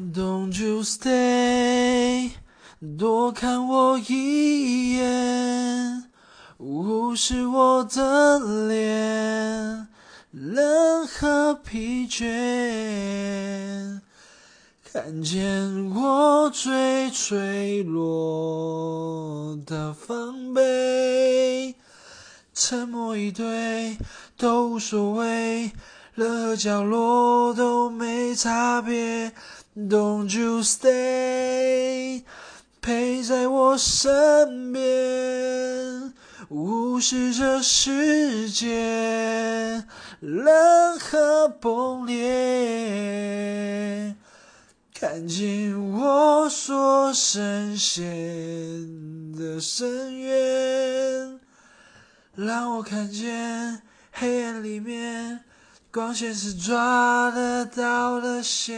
Don't you stay，多看我一眼，无视我的脸，冷和疲倦，看见我最脆弱的防备，沉默以对都无所谓，任何角落都没差别。Don't you stay，陪在我身边，无视这世界冷和崩裂，看见我所深陷的深渊，让我看见黑暗里面光线是抓得到的线。